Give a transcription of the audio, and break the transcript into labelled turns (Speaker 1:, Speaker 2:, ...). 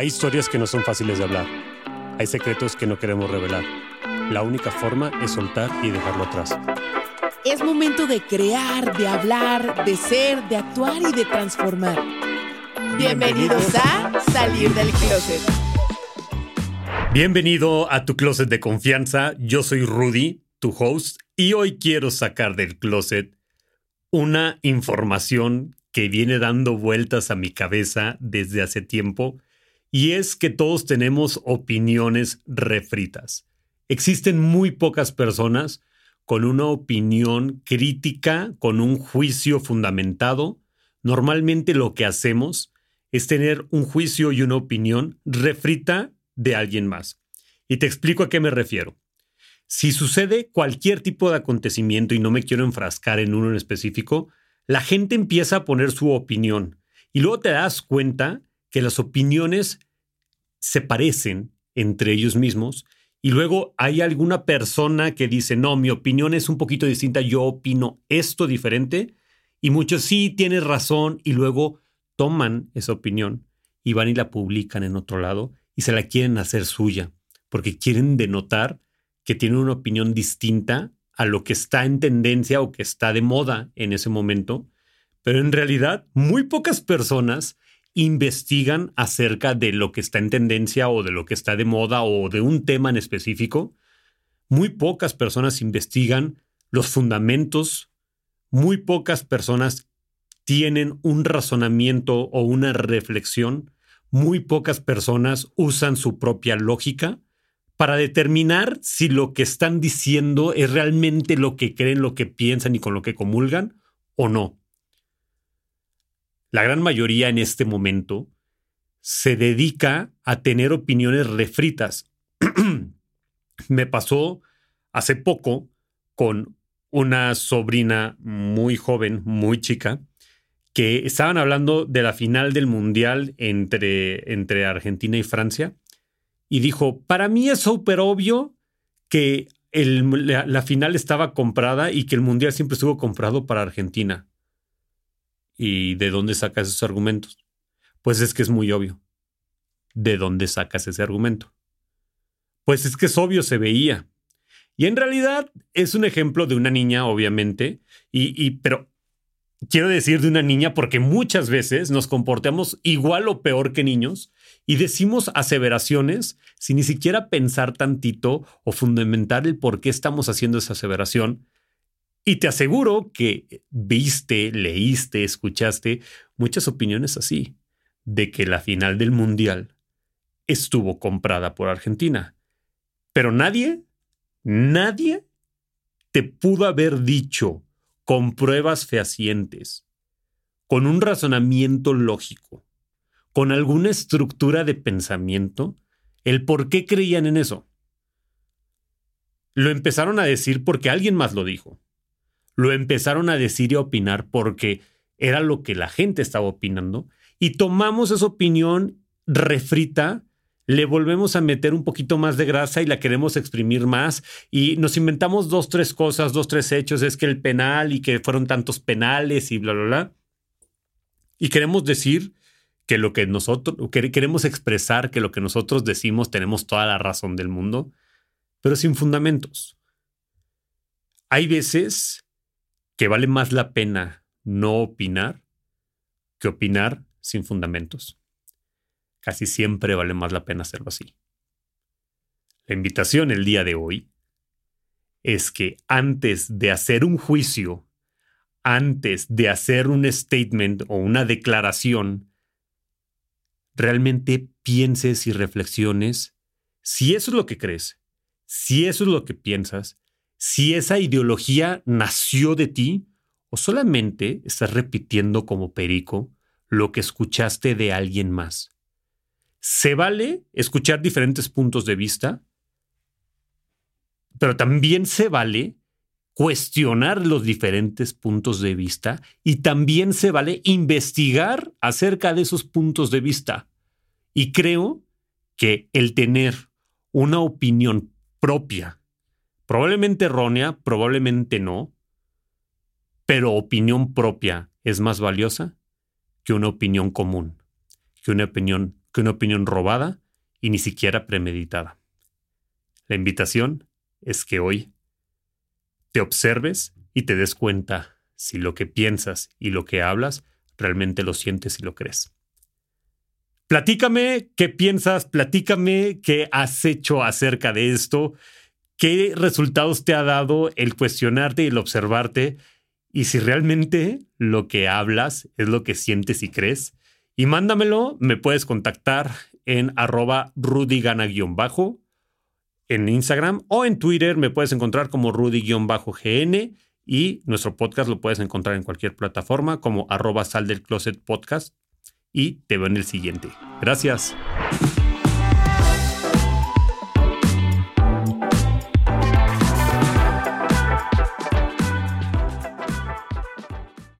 Speaker 1: Hay historias que no son fáciles de hablar. Hay secretos que no queremos revelar. La única forma es soltar y dejarlo atrás.
Speaker 2: Es momento de crear, de hablar, de ser, de actuar y de transformar. Bienvenidos a Salir del Closet.
Speaker 1: Bienvenido a tu closet de confianza. Yo soy Rudy, tu host, y hoy quiero sacar del closet una información que viene dando vueltas a mi cabeza desde hace tiempo y es que todos tenemos opiniones refritas. Existen muy pocas personas con una opinión crítica, con un juicio fundamentado. Normalmente lo que hacemos es tener un juicio y una opinión refrita de alguien más. Y te explico a qué me refiero. Si sucede cualquier tipo de acontecimiento y no me quiero enfrascar en uno en específico, la gente empieza a poner su opinión y luego te das cuenta que las opiniones se parecen entre ellos mismos y luego hay alguna persona que dice, no, mi opinión es un poquito distinta, yo opino esto diferente y muchos sí tienes razón y luego toman esa opinión y van y la publican en otro lado y se la quieren hacer suya porque quieren denotar que tienen una opinión distinta a lo que está en tendencia o que está de moda en ese momento. Pero en realidad, muy pocas personas investigan acerca de lo que está en tendencia o de lo que está de moda o de un tema en específico. Muy pocas personas investigan los fundamentos, muy pocas personas tienen un razonamiento o una reflexión, muy pocas personas usan su propia lógica para determinar si lo que están diciendo es realmente lo que creen, lo que piensan y con lo que comulgan o no la gran mayoría en este momento se dedica a tener opiniones refritas. Me pasó hace poco con una sobrina muy joven, muy chica, que estaban hablando de la final del Mundial entre, entre Argentina y Francia, y dijo, para mí es súper obvio que la final estaba comprada y que el Mundial siempre estuvo comprado para Argentina. ¿Y de dónde sacas esos argumentos? Pues es que es muy obvio. ¿De dónde sacas ese argumento? Pues es que es obvio, se veía. Y en realidad es un ejemplo de una niña, obviamente, y, y, pero quiero decir de una niña porque muchas veces nos comportamos igual o peor que niños y decimos aseveraciones sin ni siquiera pensar tantito o fundamentar el por qué estamos haciendo esa aseveración y te aseguro que viste, leíste, escuchaste muchas opiniones así, de que la final del Mundial estuvo comprada por Argentina. Pero nadie, nadie te pudo haber dicho con pruebas fehacientes, con un razonamiento lógico, con alguna estructura de pensamiento, el por qué creían en eso. Lo empezaron a decir porque alguien más lo dijo lo empezaron a decir y a opinar porque era lo que la gente estaba opinando y tomamos esa opinión refrita, le volvemos a meter un poquito más de grasa y la queremos exprimir más y nos inventamos dos, tres cosas, dos, tres hechos, es que el penal y que fueron tantos penales y bla, bla, bla. Y queremos decir que lo que nosotros, queremos expresar que lo que nosotros decimos tenemos toda la razón del mundo, pero sin fundamentos. Hay veces que vale más la pena no opinar que opinar sin fundamentos. Casi siempre vale más la pena hacerlo así. La invitación el día de hoy es que antes de hacer un juicio, antes de hacer un statement o una declaración, realmente pienses y reflexiones si eso es lo que crees, si eso es lo que piensas si esa ideología nació de ti o solamente estás repitiendo como perico lo que escuchaste de alguien más. Se vale escuchar diferentes puntos de vista, pero también se vale cuestionar los diferentes puntos de vista y también se vale investigar acerca de esos puntos de vista. Y creo que el tener una opinión propia Probablemente errónea, probablemente no, pero opinión propia es más valiosa que una opinión común, que una opinión que una opinión robada y ni siquiera premeditada. La invitación es que hoy te observes y te des cuenta si lo que piensas y lo que hablas realmente lo sientes y lo crees. Platícame qué piensas, platícame qué has hecho acerca de esto, qué resultados te ha dado el cuestionarte y el observarte y si realmente lo que hablas es lo que sientes y crees. Y mándamelo, me puedes contactar en arroba rudygana-bajo en Instagram o en Twitter me puedes encontrar como rudy-gn y nuestro podcast lo puedes encontrar en cualquier plataforma como arroba sal del closet podcast y te veo en el siguiente. Gracias.